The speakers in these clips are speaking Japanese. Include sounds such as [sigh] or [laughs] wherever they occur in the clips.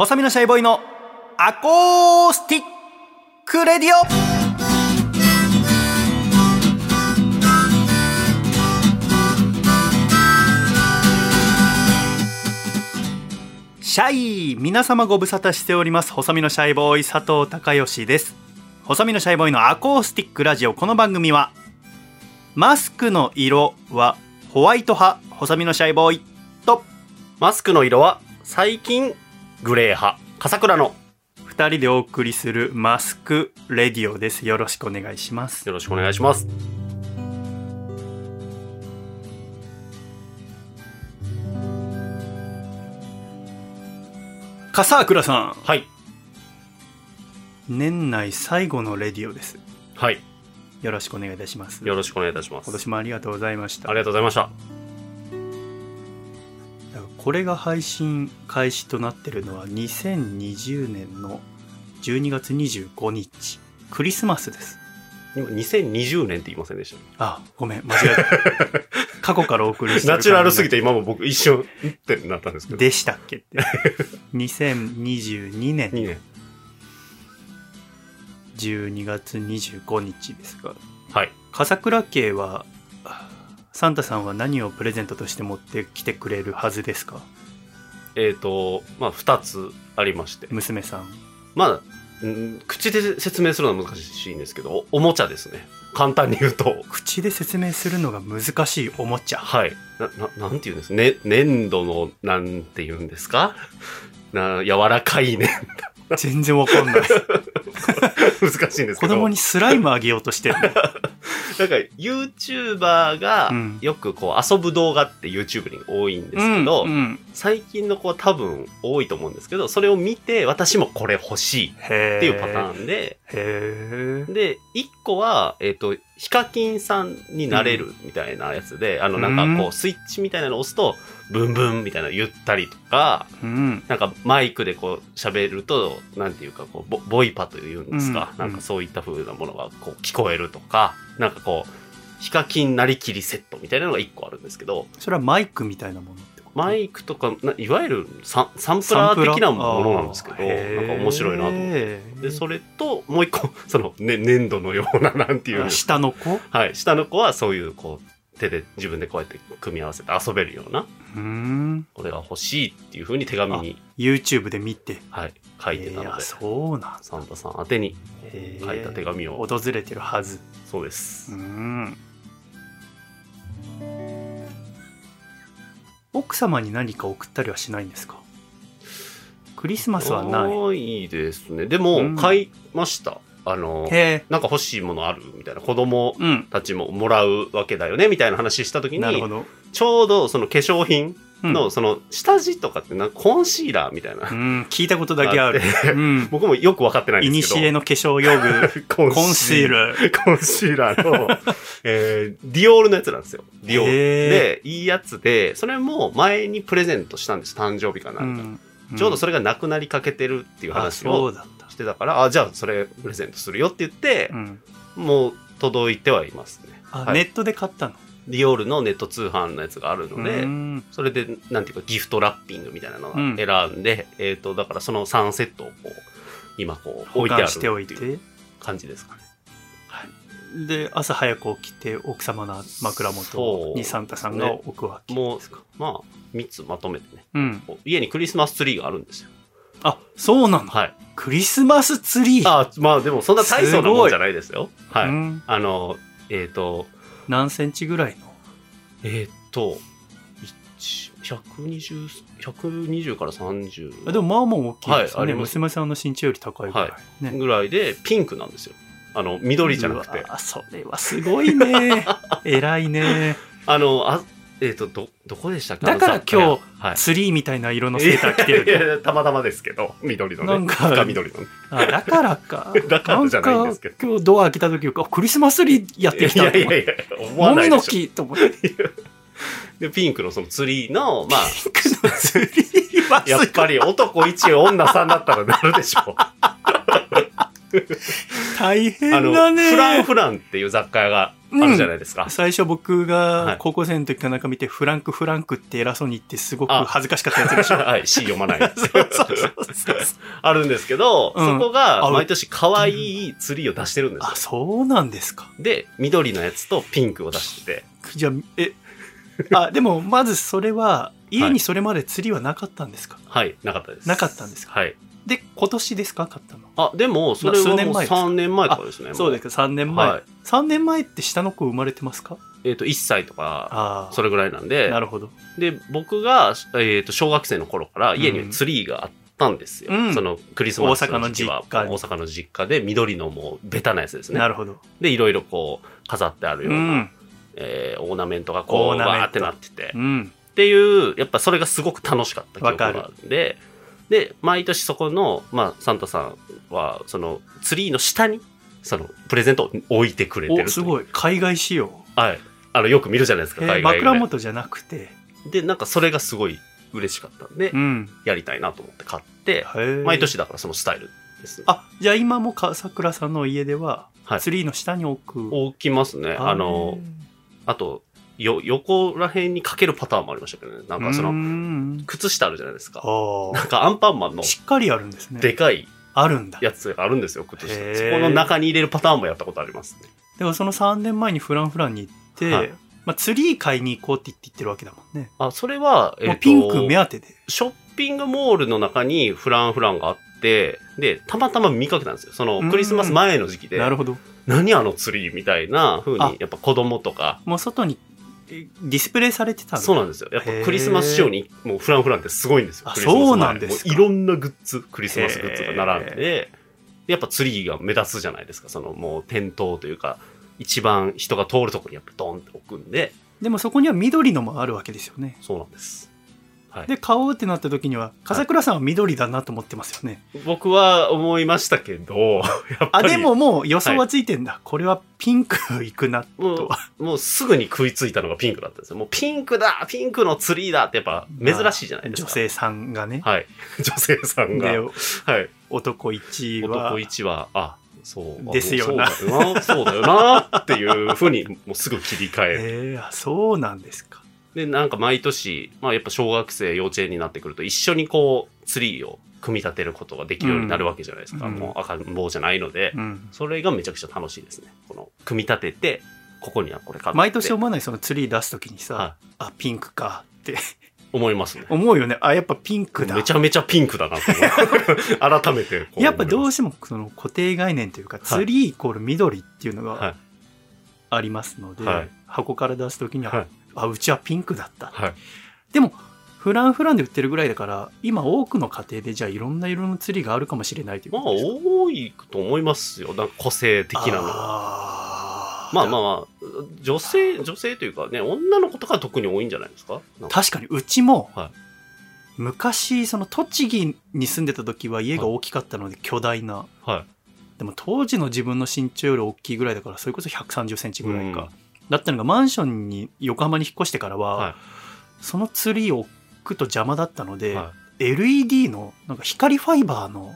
細身のシャイボーイのアコースティックレディオ。シャイ皆様ご無沙汰しております。細身のシャイボーイ佐藤孝義です。細身のシャイボーイのアコースティックラジオ。この番組はマスクの色はホワイト派細身のシャイボーイとマスクの色は最近グレー派笠倉の。2人でお送りするマスクレディオです。よろしくお願いします。よろしくお願いします。笠倉さん。はい。年内最後のレディオです。はい。よろしくお願いいたします。よろしくお願いいたします。今年もありがとうございました。ありがとうございましたこれが配信開始となってるのは2020年の12月25日。クリスマスです。今2020年って言いませんでしあごめん間違えた。[laughs] 過去からお送りしてるたナチュラルすぎて感今も僕一瞬ん？ってなったんですけど。じでしたっけって。[laughs] 2022年2年。12月25日ですがはい。笠倉家はサンタさんは何をプレゼントとして持ってきてくれるはずですか？えっ、とまあ2つありまして。娘さん。まあん口で説明するのは難しいんですけどおおもちゃですね。簡単に言うと。口で説明するのが難しいおもちゃ。はい。なななんて言うんですね粘土のなんて言うんですか？な柔らかいね全然わかんない [laughs] 難しいんですけど。子供にスライムあげようとしてるの [laughs] なんか YouTuber がうん。よくこう遊ぶ動画って YouTube に多いんですけど、うんうん。最近の子は多分多いと思うんですけどそれを見て私もこれ欲しいへっていうパタンーンで、で1個は、えっとヒカキンさんになれるみたいなやつで、あのなんかこううスイッチみたいなのを押すとブンブンみたいなの言ったりとかうん。なんかマイクでこう喋るとなんていうかこうボボイパというんですか、うん。なんかそういった風なものがこう聞こえるとかなんかこうヒカキンなりきりセットみたいなのが1個あるんですけどそれはマイクみたいなもの？マイクとかないわゆるサンサンプラー的なものなんですけどなんか面白いなと思って。でそれともう一個 [laughs] その、ね、粘土のようななんていう。下の子？はい下の子はそういうこう手で自分でこうやって組み合わせて遊べるようなうん。これが欲しいっていうふうに手紙に、YouTube で見て。はい、書いてたので。そうなんだ。サンタさん宛てに書いた手紙を。訪れてるはず。そうです。うん奥様に何か送ったりはしないんですか？クリスマスはない。ないですね。でも、うん。買いました。あのなんか欲しいものあるみたいな。子供うん。たちももらうわけだよねみたいな話した時になるほど。ちょうどその化粧品うんのその下地とかってなコンシーラーみたいな、うん。聞いたことだけある。僕もよく分かってないいんですけど。にしえの化粧用具。コ [laughs] ンコンシールルコンシーラーの、[laughs] えーディオールのやつなんですよ。ディオール。で、いいやつで、それも前にプレゼントしたんです。誕生日かなんか。ん。ちょうどそれがなくなりかけてるっていうあ話をそうだった。してたから、あ、じゃあそれプレゼントするよって言ってう、ん。もう届いてはいますね。はい。あネットで買ったの？ディオールのネット通販のやつがあるので、うんそれで、なんていうか、ギフトラッピングみたいなのをうん選んで、えっ、と、だからその3セットをこう、今こう、保置いてある管しておいっていうて感じですかね。はい。で朝早く起きて奥様の枕元にサンタさんが置くわけもうですか、まあ、3つまとめてね。うん家にクリスマスツリーがあるんですよ。あそうなのはい。クリスマスツリーあまあでもそんな大層なもんじゃないですよ。はい。うんあの、えっ、と、何センチぐらいの？えっ、と、一120、120から30あでもまあまあ大きいですはいよね、あります。娘さんの身長より高いぐらい、ね。ぐらいでピンクなんですよ。あの、緑じゃなくて。う。わそれはすごいね。[laughs] 偉いね。あの、あ、えっ、と、ど、どこでしたっけ？だから今日はい。ツリーみたいな色のセーター着ていやいるやたまたまですけど、緑のね。なんか深緑のね。あだからか [laughs] だからじゃないんですけど今日ドア開けた時あクリスマスツリーやってきたいやいやいや、思わないでしょ。木と思って [laughs] で、ピンクのそのツリーの、まあ、ピンクのツリーはやっぱり男1、女3だったらなるでしょう。[laughs] 大変あの、だねフランフランっていう雑貨屋があるじゃないですか。最初僕はいが高校生の時かなんか見て、フランクフランクって偉そうに言ってすごくあ恥ずかしかったやつでしょ。[laughs] はい、詩読まない。あるんですけど、うんそこがあ毎年可愛いツリーを出してるんですよあ、。そうなんですか。で、緑のやつとピンクを出してて、[laughs] じゃあ、え、あ、でもまずそれは、家にそれまで釣りはなかったんですか、はい、なかったです。なかったんですか？はい。で、今年ですか？買ったの。あ、でも、それはもう数年前です3年前とかですね。そうですか、3年前。はい3年前って下の子生まれてますか？えっ、と、1歳とか。それぐらいなんで、なるほど。で、僕が、えっ、と、小学生の頃から家にツリーがあったんですよ。うんその、クリスマスの時期は大阪の実家に大阪の実家で緑のもう、ベタなやつですねな。るほど。で、いろいろこう、飾ってあるような、うん。えーオーナメントがこう、オーってなってて、うん。っていう、やっぱそれがすごく楽しかった記憶があわかるんで、で、毎年そこの、まあ、サンタさんは、その、ツリーの下に、その、プレゼントを置いてくれてるお、すごい。海外仕様。はい。あの、よく見るじゃないですか、えー海外で。枕元じゃなくて。で、なんかそれがすごい嬉しかったんでう、ん。やりたいなと思って買って、毎年だからそのスタイルです。あ、じゃあ今もか桜さんの家では、はいツリーの下に置く。置きますね。あの、あと、よ、横ら辺にかけるパターンもありましたけどね。なんかその、の、靴下あるじゃないですか。あなんかアンパンマンのあ。しっかりあるんですね。でかいあるんだ。やつがあるんですよ、靴下。そこの中に入れるパターンもやったことありますね。でもその3年前にフランフランに行って、はいまあ、ツリー買いに行こうって言って言ってるわけだもんね。あ、それは、えっ、と、もうピンク目当てで。ショッピングモールの中にフランフランがあって、で、たまたま見かけたんですよ。そのクリスマス前の時期で、なるほど。何あのツリーみたいな風あに、やっぱ子供とか、もう外にえディスプレイされてたんだ。そうなんですよ。やっぱクリスマス仕様に、もうフランフランってすごいんですよ。そうなんですいろんなグッズ、クリスマスグッズが並んで、でやっぱツリーが目立つじゃないですか。そのもう店頭というか、一番人が通るところにやっぱドンって置くんで、でもそこには緑のもあるわけですよね。そうなんです。はい。で、買おうってなった時には、笠倉さんは緑だなと思ってますよね。僕は思いましたけど、[laughs] あ、り。でももう予想はついてんだ。これはピンクいくなもともうすぐに食いついたのがピンクだったんですよ。もうピンクだピンクのツリーだってやっぱ珍しいじゃないですか。女性さんがね。はい。[laughs] 女性さんが。で、はい。男1は男、一は、あ、そう。あですよなそうだよな。そうだよな。っていうふうに、もうすぐ切り替える。えー、あそうなんですか。で、なんか毎年、まあやっぱ小学生、幼稚園になってくると、一緒にこう、ツリーを組み立てることができるようになるわけじゃないですか。うんもう赤ん坊じゃないので、うん。それがめちゃくちゃ楽しいですね。この、組み立てて、ここにはこれ買って。毎年思わないそのツリー出す時にさ、はあ、ピンクかって思いますね。思うよね。あ、やっぱピンクだ。めちゃめちゃピンクだなと。[laughs] 改めてやっぱどうししてもその固定概念というか、ツリーイコール緑っていうのはいがありますので、はい箱から出す時には、はいあ、うちはピンクだった。はい。でも、フランフランで売ってるぐらいだから、今多くの家庭でじゃあいろんな色のツリーがあるかもしれないというまあ、多いと思いますよ。なんか個性的なのは。まあまあまあ、女性、女性というかね、女の子とか特に多いんじゃないですか？確かにうちも、はい昔その栃木に住んでた時は家が大きかったので巨大な、はい。でも当時の自分の身長より大きいぐらいだからそれこそ1 3 0センチぐらいか、うんだったのがマンションに横浜に引っ越してからは、はいそのツリーを置くと邪魔だったので、は LED のなんか光ファイバーの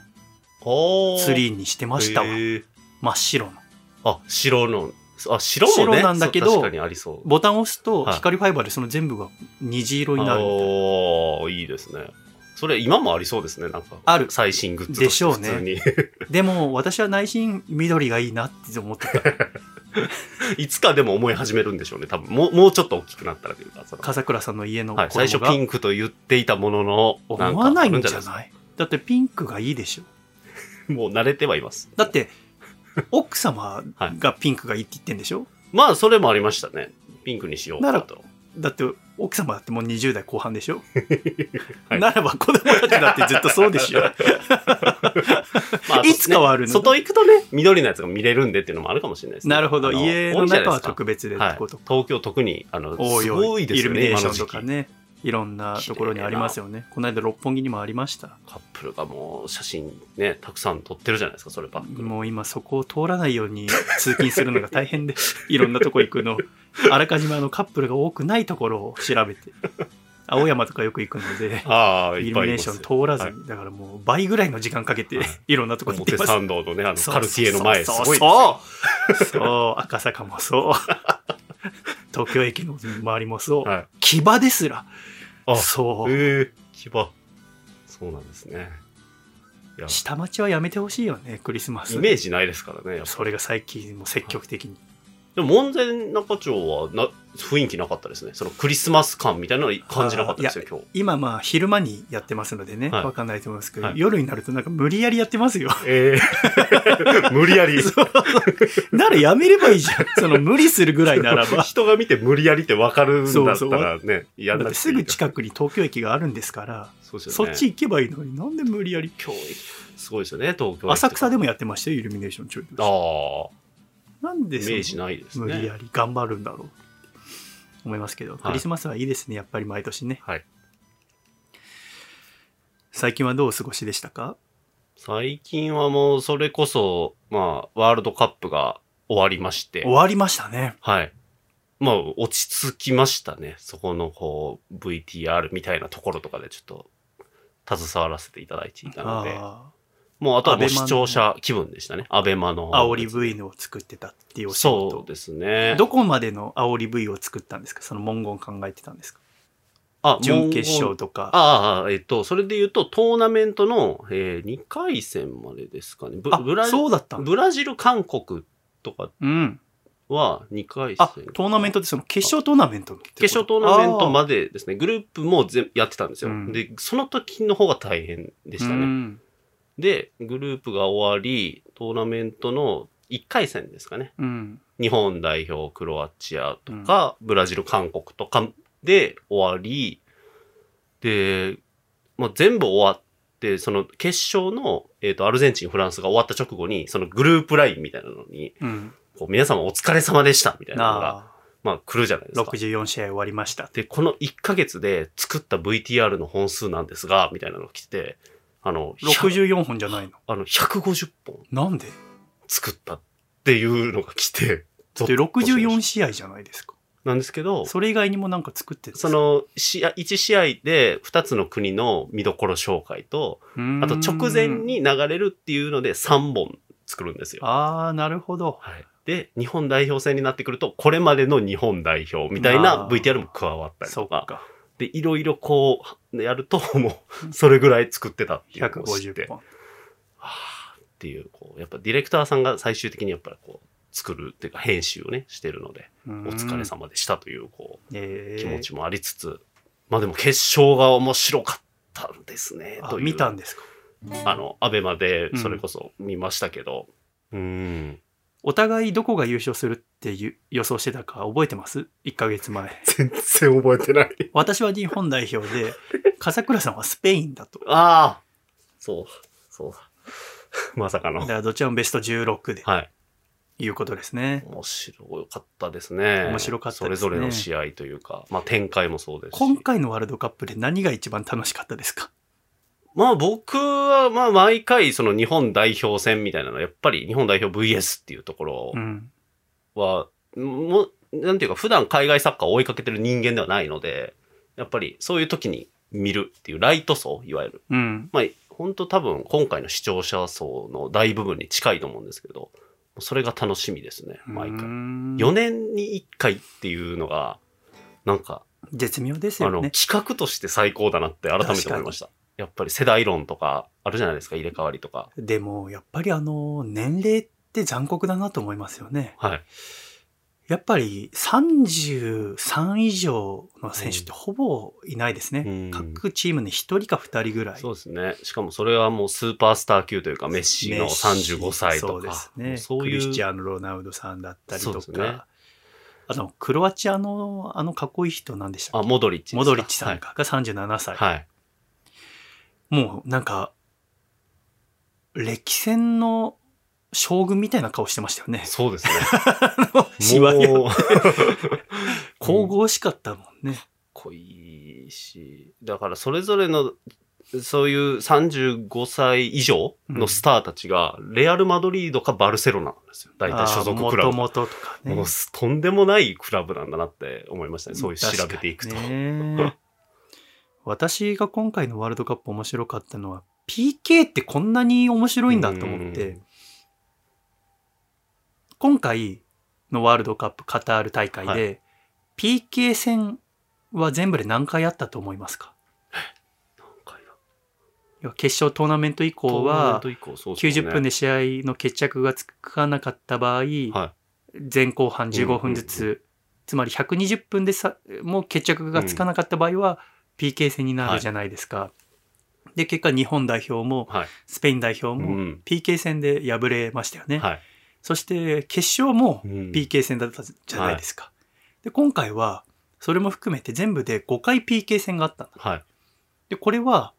い。ツーリーにしてましたわへー真っ白のあ、白の、あ、白もね。白なんだけど確かにありそう。ボタンを押すとはい光ファイバーでその全部が虹色になるみたいなおーいいですね。それ今もありそうですね、なんか。ある最新グッズとでしょうね普通に。でも私は内心緑がいいなって思ってた [laughs] いつかでも思い始めるんでしょうね、多分。もう、もうちょっと大きくなったらというか。その笠倉さんの家のはい、最初ピンクと言っていたものの、思わないんじゃない？だってピンクがいいでしょ [laughs] もう慣れてはいます。だって奥様 [laughs] がピンクがいいって言ってんでしょ？まあ、それもありましたね。ピンクにしようかと。だって奥様だってもう20代後半でしょ、[laughs] はい。ならば子供たちだってずっとそうでしょ。[laughs] まあいつかはあるのね。外行くとね、緑のやつが見れるんでっていうのもあるかもしれないですね。なるほど。家の中は特別でってはいこと、東京特に、あの、す多いよごいですイルよね、ミネーション。とかねいろんなところにありますよねこの間六本木にもありましたカップルがもう写真ね、たくさん撮ってるじゃないですか、それば。もう今そこを通らないように通勤するのが大変で [laughs] いろんなとこ行くのあらかじめあのカップルが多くないところを調べて青山とかよく行くので、ああ、イルミネーション通らずに、だからもう倍ぐらいの時間かけて、はいいろんなとこ行って表ます。参道のね、あの、カルティエの前、すそう。そうそう、赤坂もそう。[laughs] 東京駅の周りもそう。はい。木場ですら。あそう。ええ牙。そうなんですね。いや、下町はやめてほしいよね、クリスマス。イメージないですからね、やっぱそれが最近も積極的に。でも、門前仲町はな、雰囲気なかったですね。そのクリスマス感みたいなの感じなかったですよ、今日。今まあ昼間にやってますのでね、はいわかんないと思いますけど、はい夜になるとなんか無理やりやってますよ。ええ [laughs] 無理やり。[laughs] ならやめればいいじゃん。その無理するぐらいならば。[laughs] 人が見て無理やりって分かるんだったらね、やんだってすぐ近くに東京駅があるんですから、そね。そっち行けばいいのになんで無理やり。今日、すごいですよね、東京。浅草でもやってましたよ、イルミネーションちょい。ああ、なんでイメージないですね。無理やり頑張るんだろう思いますけど、クリスマスはいいですね、やっぱり毎年ね。はい。最近はどうお過ごしでしたか？最近はもう、それこそ、まあ、ワールドカップが終わりまして終、わりましたね。はい。まあ、落ち着きましたね。そこの、こう、VTR みたいなところとかでちょっと、携わらせていただいていたので、あもうあとはもう視聴者気分でしたね。アベマの。あ、煽り V のを作ってたっていうお仕事そうですね。どこまでの煽り V を作ったんですか？その文言考えてたんですか？あ準決勝とか。ああ、えっと、それで言うと、トーナメントの、えー、2回戦までですかね。ブあブラジそうだった。ブラジル、韓国とかうん。は2回戦。あ、トーナメントってその決勝トーナメントの決勝トーナメントまででですね、グループも全やってたんですよ。うんで、その時の方が大変でしたね。ね。で、グループが終わり、トーナメントの1回戦ですかね。うん。日本代表、クロアチアとか、ブラジル、韓国とかで終わり、で、もう全部終わって、その決勝の、えっ、と、アルゼンチン、フランスが終わった直後に、そのグループラインみたいなのに、うん。こう皆様お疲れ様でしたみたいなのが、あまあ来るじゃないですあ、か。64試合終わりました。で、この1ヶ月で作った VTR の本数なんですが、みたいなのが来て、あの、100 64本じゃないの？あの、150本なんで？作ったっていうのが来て、ゾで、ッとしま64し試合じゃないですか。たなんですけど、それ以外にもなんか作ってそ、の、試合、1試合で2つの国の見どころ紹介と、あと直前うん。に流れるっていうので3本作るんですよ。ああ、なるほど。はい。で、日本代表戦になってくると、これまでの日本代表みたいな VTR も加わったりとか。で、いろいろこう、やると、[laughs] もう、それぐらい作ってたっていうのを知って150本。はあっていう、こう、やっぱディレクターさんが最終的にやっぱりこう、作るっていうか編集をね、してるので、おお疲れ。様でしたという、こう、えー気持ちもありつつ、まあでも決勝が面白かったんですね、あと。見たんですか？あの、アベマでそれこそ見ましたけど、うーん。お互いどこが優勝するっていう予想してたか覚えてます ?1 ヶ月前。[laughs] 全然覚えてない。私は日本代表で、[laughs] 笠倉さんはスペインだと。ああそう、そうだ。[laughs] まさかのだか。らどちらもベスト16ではい。いうことですね。面白かったですね。面白かったですねそれぞれの試合というか、まあ展開もそうですし。今回のワールドカップで何が一番楽しかったですか？まあ僕は、まあ毎回その日本代表戦みたいなのは、やっぱり日本代表 VS っていうところうん。は、もう、なんていうか普段海外サッカーを追いかけてる人間ではないので、やっぱりそういう時に見るっていうライト層、いわゆる。うん。まあ本当多分今回の視聴者層の大部分に近いと思うんですけど、それが楽しみですね、毎回。4 4年に1回っていうのが、なんか、絶妙ですあの、よね。企画として最高だなって改めて思いました。やっぱり世代論とかあるじゃないですか、入れ替わりとか。でも、やっぱりあの、年齢って残酷だなと思いますよね。はい。やっぱり33以上の選手ってほぼいないですね。うん各チームに1人か2人ぐらい。そうですね。しかもそれはもうスーパースター級というか、メッシのメッシ35歳とか。そうですね。そういう。クリスチアーノ・ロナウドさんだったりとか。ねあの、クロアチアのあのかっこいい人なんでしたあ、っけ？モドリッチ。モドリッチさんかが37歳。はい。はい。もうなんか、歴戦の将軍みたいな顔してましたよね。そうですね。しわやもう [laughs] 神々しかったもんね。濃いし、だからそれぞれの、そういう35歳以上のスターたちが、レアル・マドリードかバルセロナなんですよ。大体所属クラブ。もともととかね。もうとんでもないクラブなんだなって思いましたね。そういう調べていくと。私が今回のワールドカップ面白かったのは、PK ってこんなに面白いんだと思って、うん。今回のワールドカップカタール大会で、は PK 戦は全部で何回あったと思いますか？何回だ？要は決勝トーナメント以降はト以降そうですね。90分で試合の決着がつかなかった場合、は前後半15分ずつ、つまり120分でさもう決着がつかなかった場合は PK 戦になるじゃないですか。で結果日本代表もはい。スペイン代表もうん PK 戦で敗れましたよね。はい。そして決勝もうん PK 戦だったじゃないですか。で今回はそれも含めて全部で5回 PK 戦があったんだ。はい。でこれは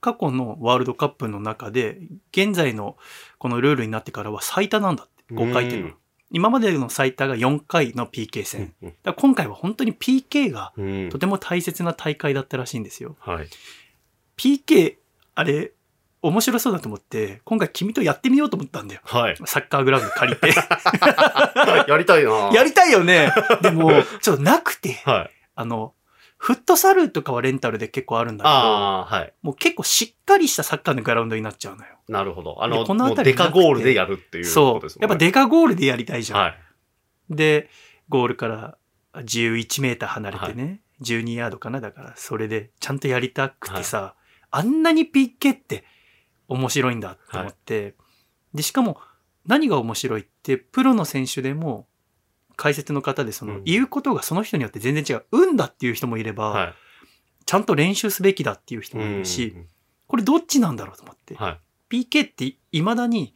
過去のワールドカップの中で現在のこのルールになってからは最多なんだって5回っていうのは。今までの最多が4回の PK 戦。今回は本当に PK がうんとても大切な大会だったらしいんですよ。はい。PK、あれ、面白そうだと思って、今回君とやってみようと思ったんだよ。はい。サッカーグラウンド借りて。[laughs] やりたいな [laughs] やりたいよね。でも、ちょっとなくて、はい。あの、フットサルとかはレンタルで結構あるんだけど、はい。もう結構しっかりしたサッカーのグラウンドになっちゃうのよ。なるほど。あの、でこのりデカゴールでやるっていうこそうとです。もんね。やっぱデカゴールでやりたいじゃん。はい。で、ゴールから11メーター離れてね、12ヤードかなだから、それでちゃんとやりたくてさ、あんなに PK って面白いんだと思って、で、しかも何が面白いって、プロの選手でも、解説の方でそのうん言うことがその人によって全然違う。運だっていう人もいれば、はい。ちゃんと練習すべきだっていう人もいるし、これどっちなんだろうと思って、はい。PK って未だに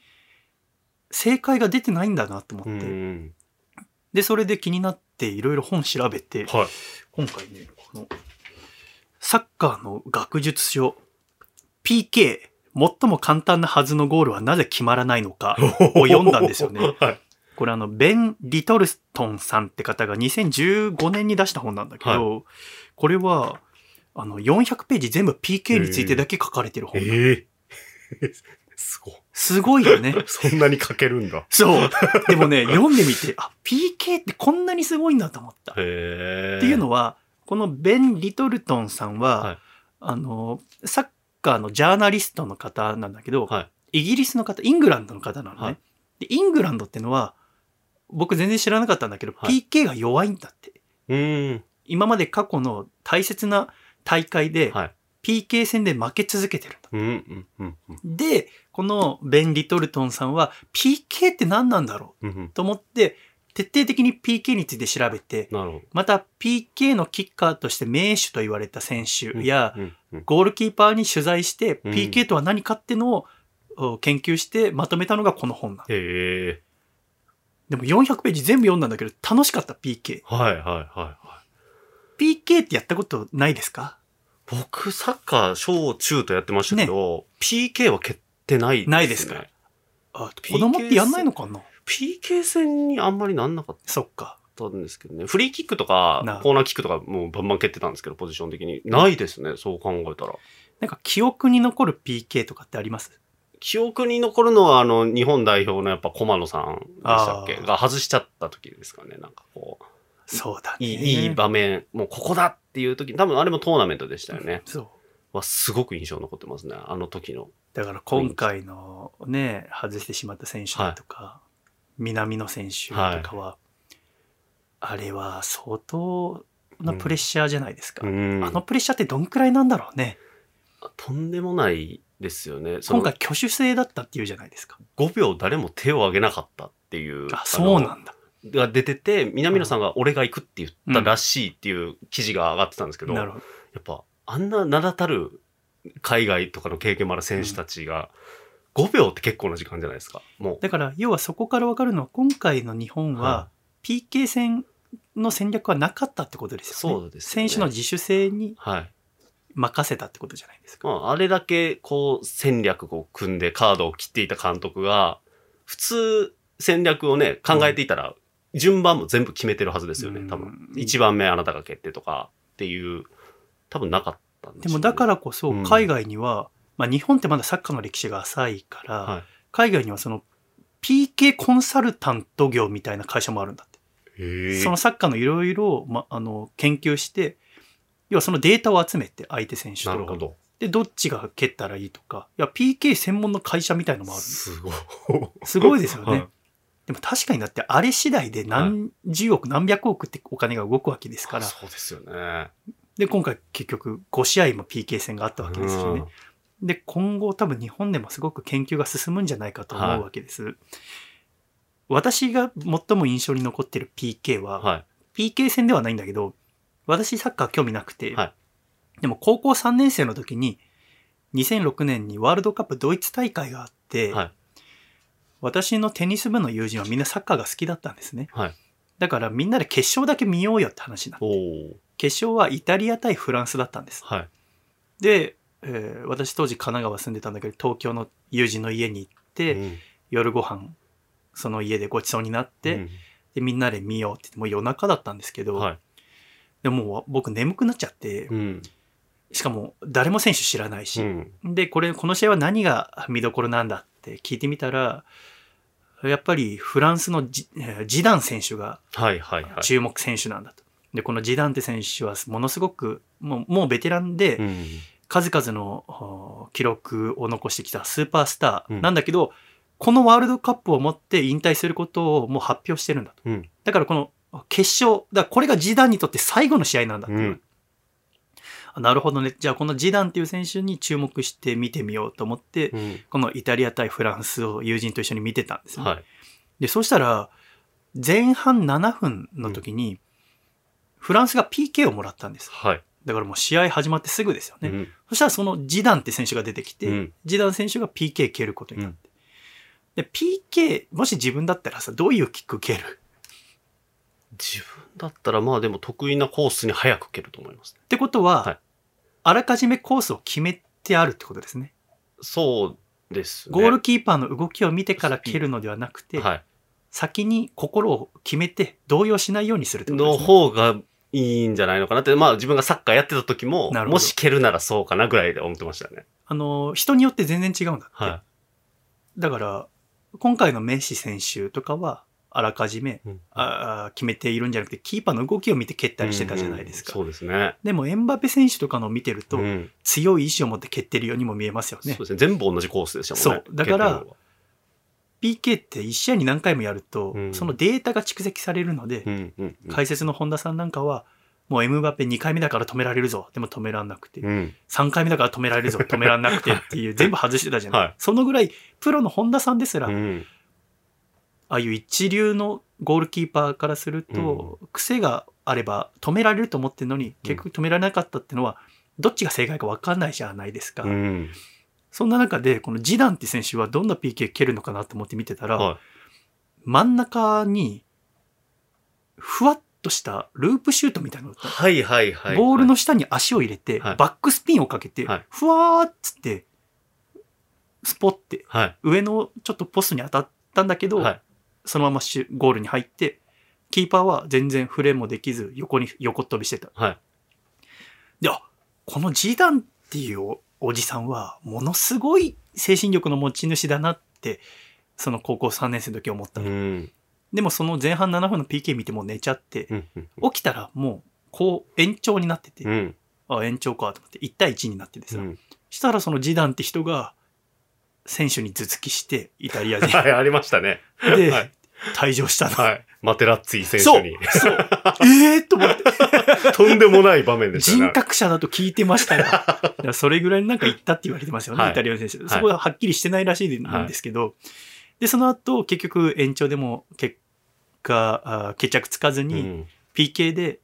正解が出てないんだなと思うって、ん。で、それで気になっていろいろ本調べて、はい。今回ね、この、サッカーの学術書、PK、最も簡単なはずのゴールはなぜ決まらないのかを読んだんですよね。[laughs] はい。これあの、ベン・リトルストンさんって方が2015年に出した本なんだけど、これは、あの、400ページ全部 PK についてだけ書かれてる本。ええ [laughs] すごい。すごいよね。[laughs] そんなに書けるんだ。そう。でもね、読んでみて、あ、PK ってこんなにすごいんだと思った。っていうのは、このベン・リトルトンさんは、はいあの、サッカーのジャーナリストの方なんだけど、はい。イギリスの方、イングランドの方なのね。はいでイングランドってのは、僕全然知らなかったんだけど、はい PK が弱いんだって。うーん。今まで過去の大切な大会で、はい。PK 戦で負け続けてるんだ。で、このベン・リトルトンさんは、PK って何なんだろう？と思って、徹底的に PK について調べて、また PK のキッカーとして名手と言われた選手ど。や。ゴールキーパーに取材して、うん PK とは何かってのをお研究してまとめたのがこの本なの。へえ。でも400ページ全部読んだんだけど楽しかった PK。はい、はい、はい、はい。PK ってやったことないですか？僕、サッカー、小中とやってましたけど、PK は蹴ってないです、ね。ないですか？あ子供ってやんないのかな？PK 戦にあんまりなんなかっそっか。たんですけどね。フリーキックとかな、コーナーキックとかもうバンバン蹴ってたんですけど、ポジション的に。ないですね、そう考えたら。なんか記憶に残る PK とかってあります？記憶に残るのは、あの、日本代表のやっぱ駒野さんでしたっけ？が外しちゃった時ですかね。なんかこう、そうだね。いいいい場面、もうここだっていう時、多分あれもトーナメントでしたよね。そう。はすごく印象残ってますね、あの時の。だから今回のね、外してしまった選手だとか、南野選手とかは、あれは相当なプレッシャーじゃないですか。うんあのプレッシャーってどんくらいなんだろうね。とんでもないですよね。今回挙手制だったっていうじゃないですか。5秒誰も手を挙げなかったっていう。あ、そうなんだ。のが出てて、南野さんが俺が行くって言ったらしいっていう記事が上がってたんですけど、やなるほど。っぱあんな名だたる海外とかの経験もある選手たちが、5秒って結構な時間じゃないですか。もう。だから、要はそこからわかるのは、今回の日本はは、PK 戦の戦略はなかったってことですよね。そうですよね選手の自主性にはい。任せたってことじゃないですか。まあ、あれだけこう戦略を組んでカードを切っていた監督が、普通戦略をね、考えていたら、順番も全部決めてるはずですよね、多分。うん1番目あなたが決定とかっていう、多分なかったんでしょうねでもだからこそうん海外には、まあ日本ってまだサッカーの歴史が浅いから、はい海外にはその PK コンサルタント業みたいな会社もあるんだって。そのサッカーのいろいろ、ま、あの、研究して、要はそのデータを集めて相手選手とか。なるほど。でどっちが蹴ったらいいとか。いや PK 専門の会社みたいのもある。んですすごい。すごいですよね、はい。でも確かにだってあれ次第で何十億何百億ってお金が動くわけですから。そうですよね。で今回結局5試合も PK 戦があったわけですよね、で今後多分日本でもすごく研究が進むんじゃないかと思うわけです、私が最も印象に残ってる PK は、はい。PK 戦ではないんだけど私サッカー興味なくて、はいでも高校3年生の時に2006年にワールドカップドイツ大会があって、はい私のテニス部の友人はみんなサッカーが好きだったんですねはい。だからみんなで決勝だけ見ようよって話になって。決勝はイタリア対フランスだったんですはい。で、えー私当時神奈川住んでたんだけど東京の友人の家に行って、うん夜ご飯その家でごちそうになって、うんでみんなで見ようって言ってもう夜中だったんですけど、はい。でも僕眠くなっちゃって、うん。しかも誰も選手知らないし、うん。でこれこの試合は何が見どころなんだって聞いてみたらやっぱりフランスのジえージダン選手がはいはいはい。注目選手なんだと。でこのジダンテ選手はものすごくもうもうベテランで、うん。数々のお記録を残してきたスーパースターうんなんだけど、このワールドカップをもって引退することをもう発表してるんだと。うん。だからこの決勝、だこれがジダンにとって最後の試合なんだっていう、うんあなるほどね。じゃあこのジダンっていう選手に注目して見てみようと思って、うん。このイタリア対フランスを友人と一緒に見てたんですよ、はい。で、そうしたら、前半7分の時に、フランスが PK をもらったんです。はい。だからもう試合始まってすぐですよね。うん。そしたらそのジダンって選手が出てきて、うんジダン選手が PK 蹴ることになって。で、PK、もし自分だったらさ、どういうキック蹴る？自分だったらまあでも得意なコースに早く蹴ると思いますね。ってことは、はいあらかじめコースを決めてあるってことですね。そうですね。ゴールキーパーの動きを見てから蹴るのではなくて、はい。先に心を決めて動揺しないようにするってことのですね。方がいいんじゃないのかなって、まあ自分がサッカーやってた時ももし蹴るならそうかなぐらいで思ってましたね。あの、人によって全然違うんだって。はだから、今回のメッシ選手とかは、あらかじめ、い。うんああ決めているんじゃなくて、キーパーの動きを見て蹴ったりしてたじゃないですか。うんうんそうですね。でも、エンバペ選手とかのを見てると、うん強い意志を持って蹴ってるようにも見えますよねそう。ですね。全部同じコースでしたもんね。そうだから PK って1試合に何回もやると、うんそのデータが蓄積されるので、うんうんうん解説の本田さんなんかは、もうエムバペ2回目だから止められるぞ。でも止めらんなくて。うん。3回目だから止められるぞ。止めらんなくてっていう、全部外してたじゃない。[laughs] はいそのぐらい、プロの本田さんですら、うん。ああいう一流のゴールキーパーからすると、癖があれば止められると思ってるのに、結局止められなかったっていうのは、どっちが正解か分かんないじゃないですか。うん。そんな中で、このジダンって選手はどんな PK 蹴るのかなと思って見てたら、は真ん中に、ふわっとしたループシュートみたいなの。はいはいはい。ボールの下に足を入れて、はいバックスピンをかけて、はいふわーっつって、スポって、はい。上のちょっとポストに当たったんだけど、はい。そのままシュゴールに入って、キーパーは全然触れもできず、横に横っ飛びしてた。はい。で、あ、このジダンっていうおおじさんは、ものすごい精神力の持ち主だなって、その高校3年生の時思ったの。うん。でもその前半7分の PK 見てもう寝ちゃって、起きたらもう、こう延長になってて、うん。あ、延長かと思って、1対1になっててさ、うん。したらそのジダンって人が、選手に頭突きして、イタリアで。はい、ありましたね。で、はい退場したの。はい。マテラッツィ選そう手に。そう。ええー、と思って。[laughs] とんでもない場面でしたね。人格者だと聞いてましたが、[laughs] それぐらいなんか言ったって言われてますよね、はいイタリアの選手。いそこははっきりしてないらしいんですけど、で、その後、結局延長でも結果、あ決着つかずに、うん。PK で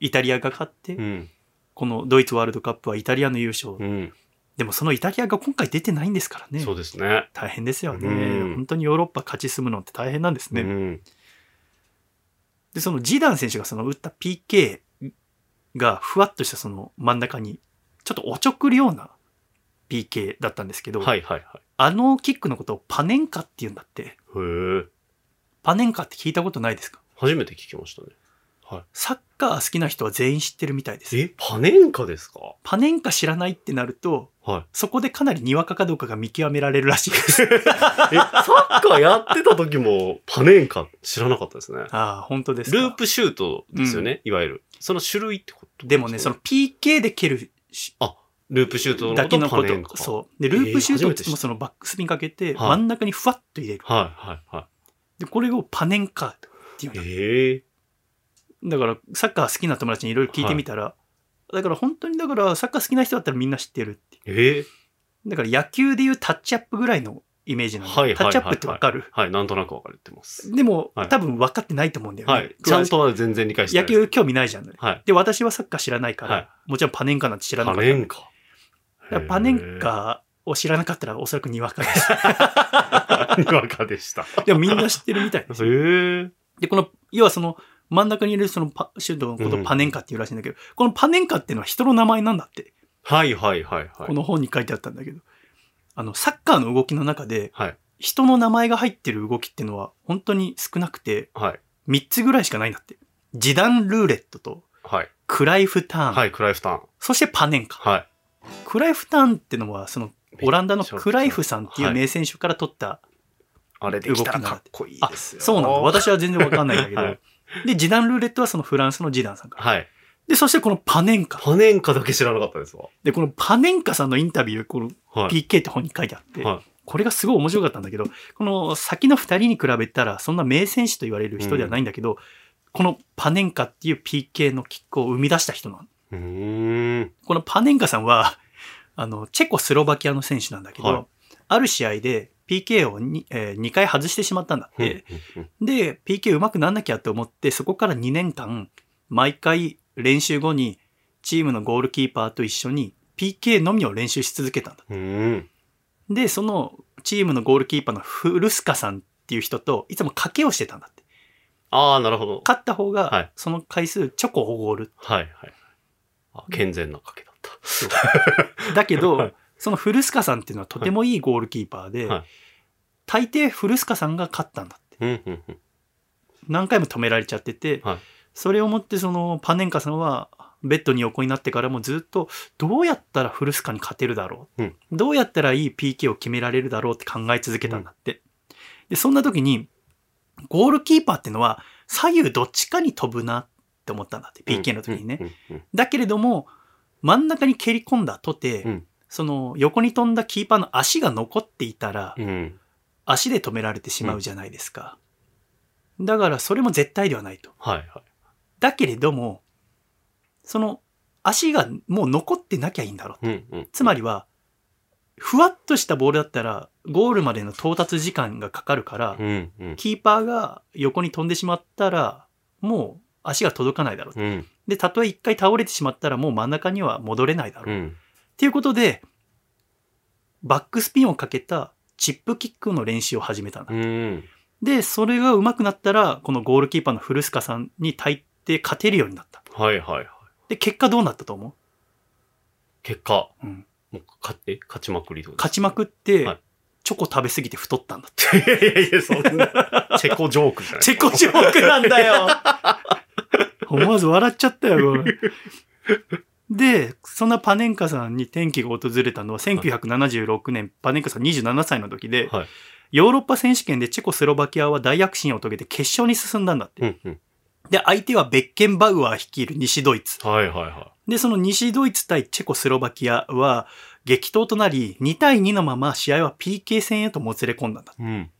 イタリアが勝って、うん。このドイツワールドカップはイタリアの優勝。うん。でもそのイタリアが今回出てないんですからね。そうですね。大変ですよね、うん本当にヨーロッパ勝ち進むのって大変なんですね。うん。で、そのジダン選手がその打った PK がふわっとしたその真ん中に、ちょっとおちょくるような PK だったんですけど、はいはいはい。あのキックのことをパネンカって言うんだって。へえ。パネンカって聞いたことないですか？初めて聞きましたね。はいサッカー好きな人は全員知ってるみたいです。え、パネンカですか？パネンカ知らないってなると、はい。そこでかなりにわかかどうかが見極められるらしいです。[laughs] え、サッカーやってた時もパネンカ知らなかったですね。ああ、本当ですか？ループシュートですよね、いわゆる。その種類ってことでもね、その PK で蹴るしループシュートのだけのこと。そう。で、ループシュートってもそのバックスピンかけて、はい真ん中にふわっと入れる。はい、はい、はで、これをパネンカっていう。ええだから、サッカー好きな友達にいろいろ聞いてみたら、だから本当にだから、サッカー好きな人だったらみんな知ってるっていう。え？えだから野球でいうタッチアップぐらいのイメージなんで、はいはいはいはいタッチアップってわかる？はい、なんとなく分かれてます。でも、はい多分分かってないと思うんだよね。はい。ちゃんとは全然理解してない。野球興味ないじゃん、ね。はい。で、私はサッカー知らないから、はいもちろんパネンカなんて知らなパかった。ネンカ？パネンカを知らなかったらおそらくにわかです。[laughs] にわかでした。[laughs] でもみんな知ってるみたいです。へえ。で、この、要はその、真ん中にいるそのパシュートのことをパネンカっていうらしいんだけど、このパネンカっていうのは人の名前なんだって、はいはいはいはい。この本に書いてあったんだけど、あの、サッカーの動きの中で、はい。人の名前が入ってる動きっていうのは本当に少なくて、はい。3つぐらいしかないんだって。時短ルーレットと、はい。クライフターン、はい、クライフターン。そしてパネンカ。はい。クライフターンってのは、その、オランダのクライフさんっていうはい名選手から取った、あれできたらかっこいいですよ。そうなんだ。私は全然わかんないんだけど、はいで、時短ルーレットはそのフランスのジダンさんから。はい。で、そしてこのパネンカ。パネンカだけ知らなかったですわ。で、このパネンカさんのインタビュー、このはい。PK って本に書いてあって、はいこれがすごい面白かったんだけど、この先の二人に比べたら、そんな名選手と言われる人ではないんだけど、このパネンカっていう PK のキックを生み出した人なの。うーん。このパネンカさんは、あの、チェコスロバキアの選手なんだけど、はいある試合で PK を 2,、えー2回外してしまったんだって。で、PK 上手くなんなきゃって思って、そこから2年間、毎回練習後にチームのゴールキーパーと一緒に PK のみを練習し続けたんだ。うん。で、そのチームのゴールキーパーのフルスカさんっていう人といつも賭けをしてたんだって。ああ、なるほど。勝った方はいが、その回数チョコをおごる。はいはい。あ健全な賭けだった。だけど、はいそのフルスカさんっていうのはとてもいいゴールキーパーで、はい大抵フルスカさんが勝ったんだって。うんうんうん。何回も止められちゃってて、はいそれをもってそのパネンカさんはベッドに横になってからもずっとどうやったらフルスカに勝てるだろう、うんどうやったらいい PK を決められるだろうって考え続けたんだって。で、そんな時にゴールキーパーっていうのは左右どっちかに飛ぶなって思ったんだって、PK の時にね。だけれども真ん中に蹴り込んだとて、うんその横に飛んだキーパーの足が残っていたら、うん。うん。足で止められてしまうじゃないですか。だからそれも絶対ではないと。はいはい。だけれども、その足がもう残ってなきゃいいんだろう。うんうん。つまりは、ふわっとしたボールだったら、ゴールまでの到達時間がかかるから、うんうん。キーパーが横に飛んでしまったら、もう足が届かないだろう。うんで、たとえ一回倒れてしまったら、もう真ん中には戻れないだろう。っうん。ていうことで、バックスピンをかけたチップキックの練習を始めたんだ。うん。で、それが上手くなったら、このゴールキーパーの古須賀さんに大抵勝てるようになった。はいはいはい。で、結果どうなったと思結果、う、うん、もうかえ勝ちまくりとか？勝ちまくって、はいチョコ食べ過ぎて太ったんだって。[laughs] いやいやいや、そんな、[laughs] チェコジョークじゃないチェコジョークなんだよ [laughs] 思わず笑っちゃったよ、これで、そんなパネンカさんに転機が訪れたのは1976年、パネンカさん27歳の時で、はいヨーロッパ選手権でチェコスロバキアは大躍進を遂げて決勝に進んだんだって。うんうん。で、相手はベッケンバウアー率いる西ドイツ。はいはいはで、その西ドイツ対チェコスロバキアは激闘となり、2対2のまま試合は PK 戦へともつれ込んだんだ。い。うん。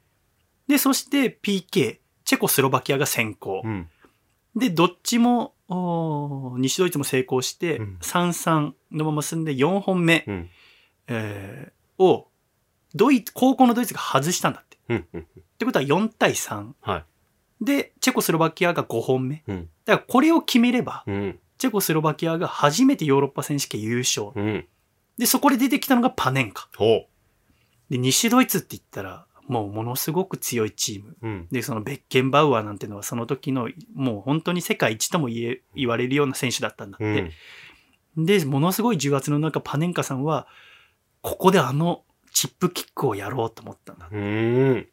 で、そして PK、チェコスロバキアが先行。うん。で、どっちも、西ドイツも成功してうん、3-3のまま進んで4本目、うん。えーを、ドイツ、高校のドイツが外したんだって。うん。うん。ってことは4対3。はい。で、チェコスロバキアが5本目。うん。だからこれを決めれば、うん。チェコスロバキアが初めてヨーロッパ選手権優勝。うん。で、そこで出てきたのがパネンカ。ほで、西ドイツって言ったら、もうものすごく強いチーム。う。うん。で、そのベッケンバウアーなんてのはその時の、もう本当に世界一とも言え、言われるような選手だったんだって。うん。で、ものすごい重圧の中、パネンカさんは、ここであのチップキックをやろうと思ったんだ。うん。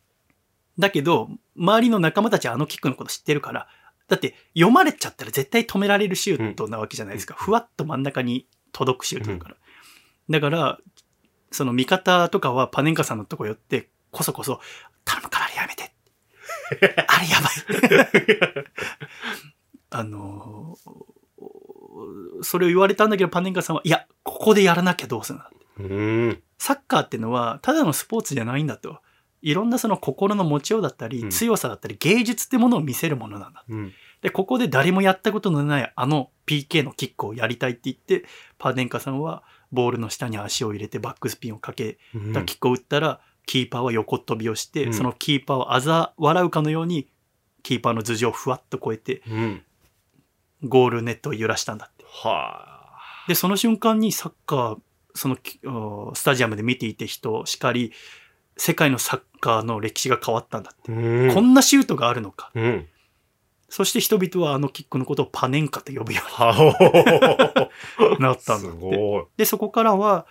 だけど、周りの仲間たちはあのキックのこと知ってるから、だって読まれちゃったら絶対止められるシュートなわけじゃないですか。ふわっと真ん中に届くシュートだから。だから、その味方とかはパネンカさんのとこ寄って、こそこそ、頼むからあれやめて。[laughs] あれやばい。[laughs] あのーそれを言われたんだけど、パネンカさんは、いや、ここでやらなきゃどうするんだ。サッカーってのは、ただのスポーツじゃないんだと。いろんなその心の持ちようだったり、うん強さだったり、芸術ってものを見せるものなんだ。うん。で、ここで誰もやったことのないあの PK のキックをやりたいって言って、パネンカさんはボールの下に足を入れてバックスピンをかけうんたキックを打ったら、キーパーは横っ飛びをして、うんそのキーパーを嘲笑うかのように、キーパーの頭上をふわっと越えて、うん。ゴールネットを揺らしたんだって。はで、その瞬間にサッカー、そのスタジアムで見ていて人しかり、世界のサッカーの歴史が変わったんだって。あ。うん。こんなシュートがあるのか。うん。そして人々はあのキックのことをパネンカと呼ぶよはうになったんすだって。で、そこからは、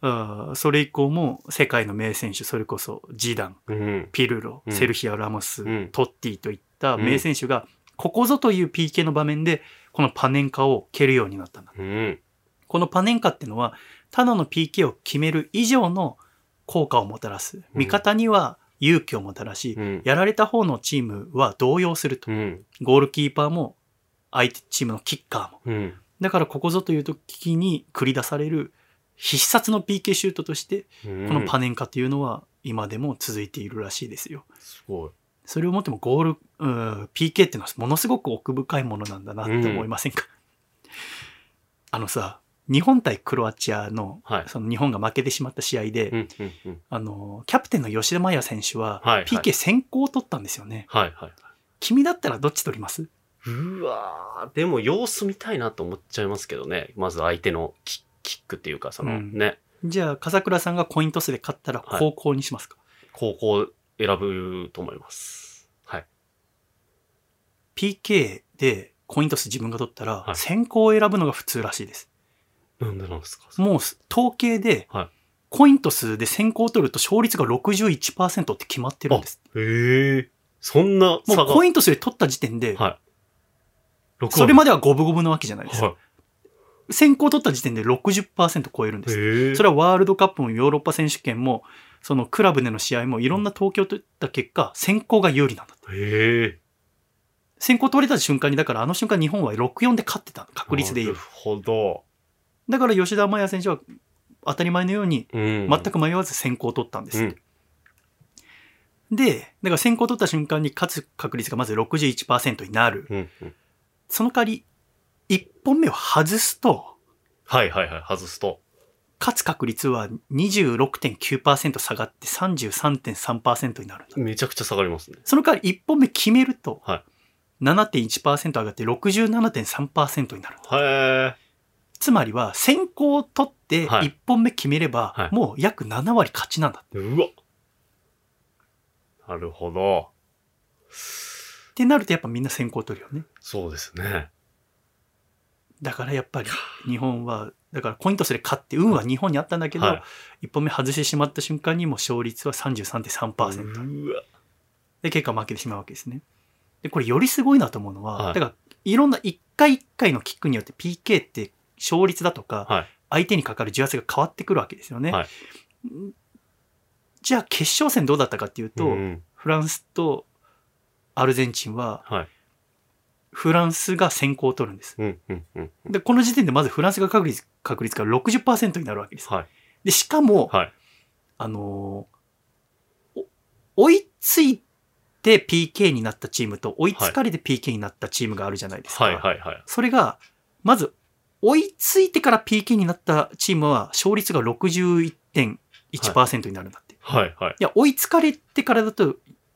あーそれ以降も世界の名選手、それこそジダン、うん。ピルロ、うんセルヒア・ラモス、うんトッティといった名選手が、ここぞという PK の場面で、このパネンカを蹴るようになったんだ。うん。このパネンカっていうのは、ただの PK を決める以上の効果をもたらす。味方には勇気をもたらし、うん。やられた方のチームは動揺するとう。ん。ゴールキーパーも、相手チームのキッカーも。うん。だからここぞという時に繰り出される必殺の PK シュートとして、ここのパネンカっていうのは今でも続いているらしいですよ。すごい。それをもってもゴール、うん PK っていうのはものすごく奥深いものなんだなって思いませんか、あのさ、日本対クロアチアの、はいその日本が負けてしまった試合で、うん。うん。うん。あの、キャプテンの吉田麻也選手は、PK 先行を取ったんですよね。はいはい。君だったらどっち取ります？うわーでも様子見たいなと思っちゃいますけどね。まず相手のキキックっていうか、そのうんね、じゃあ、笠倉さんがコイントスで勝ったらはい高校にしますか、高校選ぶと思います。はい。?PK でコイントス自分が取ったら、はい先行を選ぶのが普通らしいです。なんでなんですか？もう統計で、はいコイントスで先行を取ると勝率が61%って決まってるんです。へえ。そんなも差が。うコイントスで取った時点で、はい。それまでは五分五分なわけじゃないですか。は先行取った時点で60%超えるんい。です。それはワールドカップもヨーロッパ選手権も、そのクラブでの試合もいろんな統計を取った結果、先行が有利なんだって。先行取れた瞬間に、だからあの瞬間日本は6-4で勝ってたの確率で言うなる。ほど。だから吉田麻也選手は当たり前のようにうん。全く迷わず先行を取ったんです。うん。で、だから先行を取った瞬間に勝つ確率がまず61%になる。うん。うん。その代わり、1本目を外すと、はいはいはい。外すと。勝つ確率は26.9%下がって33.3%になるんだ。めちゃくちゃ下がりますね。その代わり1本目決めるとはい、7.1%上がって67.3%になるんだ。へえ。つまりは先行を取ってはい1本目決めればは、いもう約7割勝ちなんだ。うわ。なるほど。ってなるとやっぱみんな先行を取るよね。そうですね。だからやっぱり日本は、だからコイントスで勝って運は日本にあったんだけど、はい1本目外してしまった瞬間にもう勝率は33.3%。うわ。で、結果負けてしまうわけですね。で、これよりすごいなと思うのは、はいだからいろんな1回1回のキックによって PK って勝率だとか、はい。相手にかかる重圧が変わってくるわけですよね。はいんじゃあ決勝戦どうだったかっていうと、うんフランスとアルゼンチンははい。フランスが先行を取るんです。うん。うん。うん。で、この時点でまずフランスが確率確率が60%になるわけです。はい。で、しかも、はい。あのーお追いついて PK になったチームと追いつかれて PK になったチームがあるじゃないですか。はい。はい。はい。それが、まず、追いついてから PK になったチームは勝率が61.1%になるんだって。い、はい。はい。や、追いつかれてからだと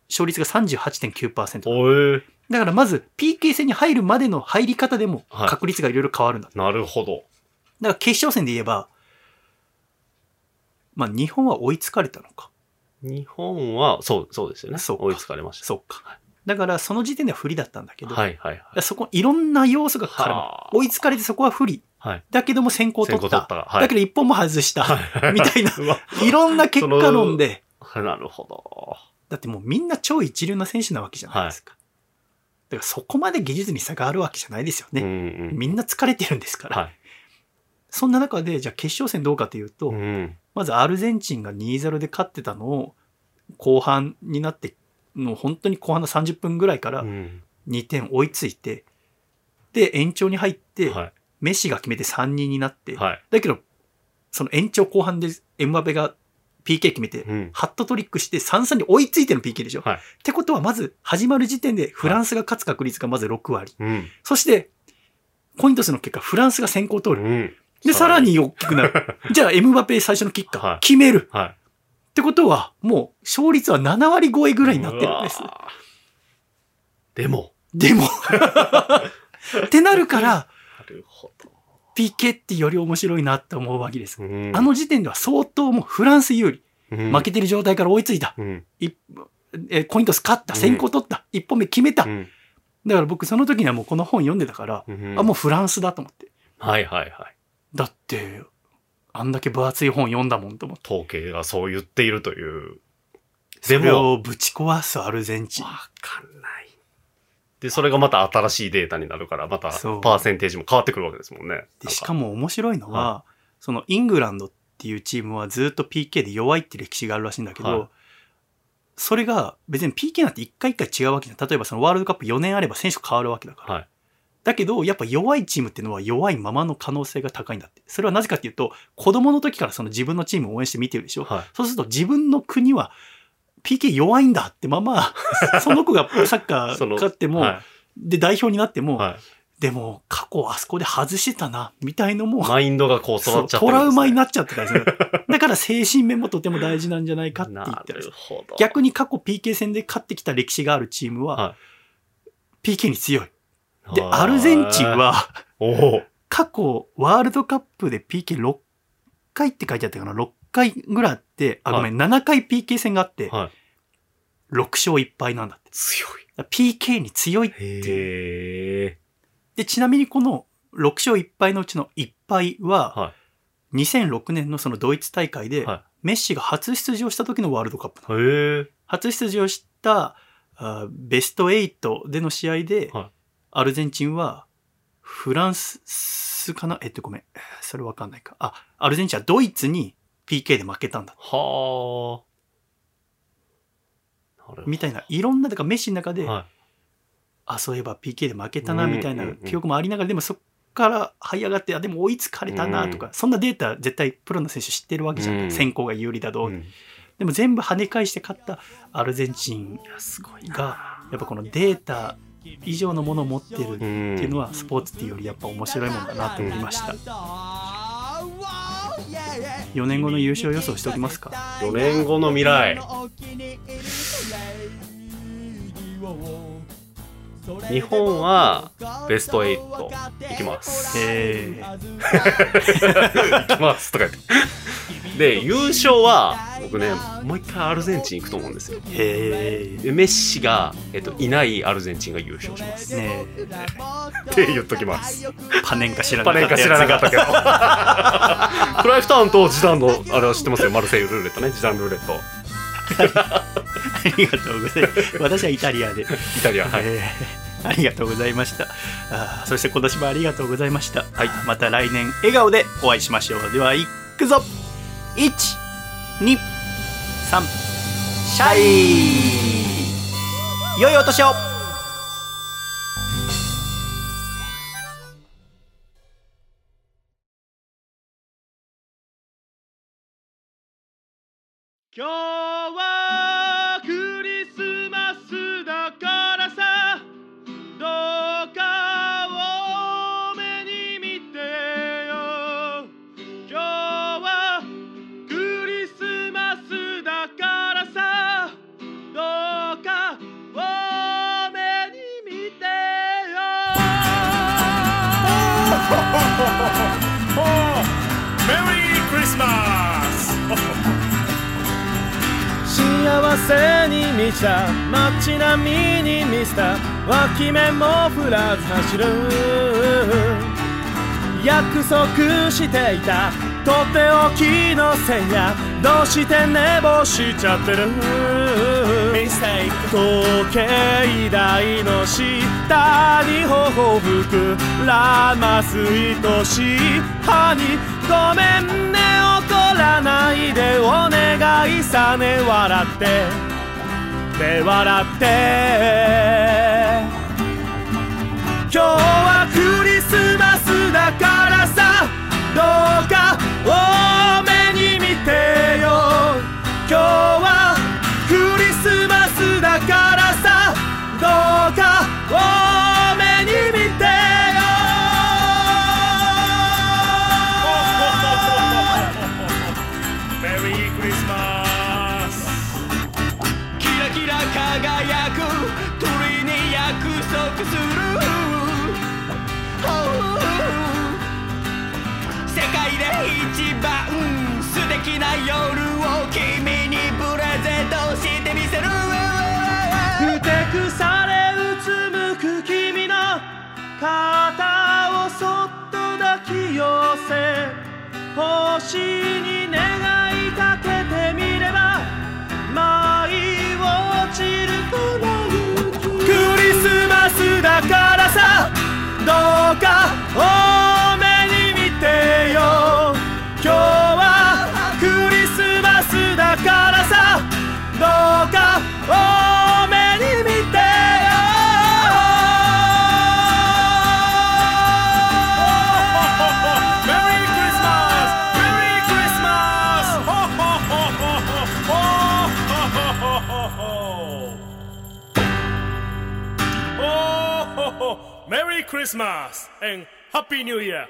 勝率が38.9%。だからまず PK 戦に入るまでの入り方でもはい確率がいろいろ変わるんだ。だかなるほど。ら決勝戦で言えば、まあ日本は追いつかれたのか。日本は、そう、そうですよね。そうか追いつかれました。そうか。だからその時点では不利だったんだけど、はい。はい。はい。そこいろんな要素が絡むはあ追いつかれてそこは不利。はい。だけども先行取った。先行取ったはいだけど一本も外した。はい。[laughs] みたいな [laughs] いろんな結果論で、なるほど。だってもうみんな超一流な選手なわけじゃないですか。からそこまで技術に差があるわけじゃないですよね。うんうんみんな疲れてるんですから。はい。そんな中で、じゃあ決勝戦どうかというと、うん。まずアルゼンチンが2-0で勝ってたのを、後半になって、もう本当に後半の30分ぐらいからうん2点追いついて、で、延長に入って、はい。メッシが決めて3人になって、はい。だけど、その延長後半でエムバペが PK 決めて、うん。ハットトリックして3-3に追いついての PK でしょ。はいってことは、まず始まる時点でフランスが勝つ確率がまず6割。うん。そして、コイントスの結果、フランスが先行通る。うん。で、さらに大きくなる。[laughs] じゃあ、エムバペ最初のキッカー、はい決める。はい。ってことは、もう、勝率は7割超えぐらいになってるんですでも。でも、[laughs] ってなるから、なるほど。PK ってより面白いなって思うわけです。うんあの時点では相当もうフランス有利。うん負けてる状態から追いついた。うん。一えーコイントス勝った。先行取った。一本目決めた。うんだから僕その時にはもうこの本読んでたから、うんあ、もうフランスだと思って。はいはいはい。だって、あんだけ分厚い本読んだもんと思って。統計がそう言っているという。それでも、をぶち壊すアルゼンチン。わかんない。で、それがまた新しいデータになるから、またパーセンテージも変わってくるわけですもんね。でしかも、も面白いのは、そのイングランドっていうチームはずっと PK で弱いって歴史があるらしいんだけど、はいそれが別に PK なんて一回一回違うわけじゃん。例えばそのワールドカップ4年あれば選手変わるわけだから。はい。だけど、やっぱ弱いチームっていうのは弱いままの可能性が高いんだって。それはなぜかっていうと、子供の時からその自分のチームを応援して見てるでしょ。はい。そうすると自分の国は PK 弱いんだってまま、[laughs] その子がサッカー勝っても、はで代表になってい。も、はい。でも過去あそこで外してたな、みたいのも、マインドがこう育っちゃってるんです、ね、トラウマになっちゃってたりする。だから精神面もとても大事なんじゃないかって言なってる。逆に過去 PK 戦で勝ってきた歴史があるチームは、は PK に強い。い。で、アルゼンチン、は。過去ワールドカップで PK6 回って書いてあったかな ?6 回ぐらいあって、あ、ごめん、7回 PK 戦があって、はい。6勝1敗なんだって。強い。PK に強いってい。で、ちなみにこの6勝1敗のうちの1敗は、は2006年のそのドイツ大会で、はメッシが初出場した時のワールドカップ。初出場したあベスト8での試合で、はいアルゼンチンはフランスかな？えっとごめん。それわかんないか。あ、アルゼンチンはドイツに PK で負けたんだ。はあ。みたいな、いろんな、だからメッシの中で、はあ、そういえば PK で負けたな、みたいな記憶もありながら、でもそっから這い上がって、あ、でも追いつかれたな、とか、そんなデータ絶対プロの選手知ってるわけじゃん。うん先行が有利だい。どう、うんでも全部跳ね返して勝ったアルゼンチン。が、やっぱこのデータ以上のものを持ってるってうんいうのはスポーツっていうよりやっぱ面白いもんだなと思いました。4年後の優勝予想しておきますか？4年後の未来。日本はベスト8いきます。え [laughs] いきますとか言って。で、優勝は僕ね、もう一回アルゼンチン行くと思うんですよ。ー、へでメッシが、えっと、いないアルゼンチンが優勝します。ー、ねって言っときます。えパネンか知らなかったパネンか知らなかったけど。た [laughs] クライフタウンとジダンのあれは知ってますよ。マルセイユルーレットね。ジダンルーレット。ありがとうございます。私はイタリアで。イタリア。はい。えーありがとうございましたあーそして今年もありがとうございました、はいまた来年笑顔でお会いしましょうではいくぞ123シャイ。良いお年を。今日はせに満ちた街並みに見せた。脇目も振らず走る。約束していた。とっておきの線や。どうして寝坊しちゃってる。ミス時計台の下。に頬膨らます愛しい。歯に。ごめんね。らないでお願いさね笑って。ね笑って。今日はクリスマスだからさ。どうか多めに見てよ。今日はクリスマスだからさ。どうか多めに見てよ。な夜を君にプレゼントしてみせる。ふてくされうつむく君の肩をそっと抱き寄せ星に願いかけてみれば舞い落ちる粉雪。クリスマスだからさどうか Christmas and Happy New Year!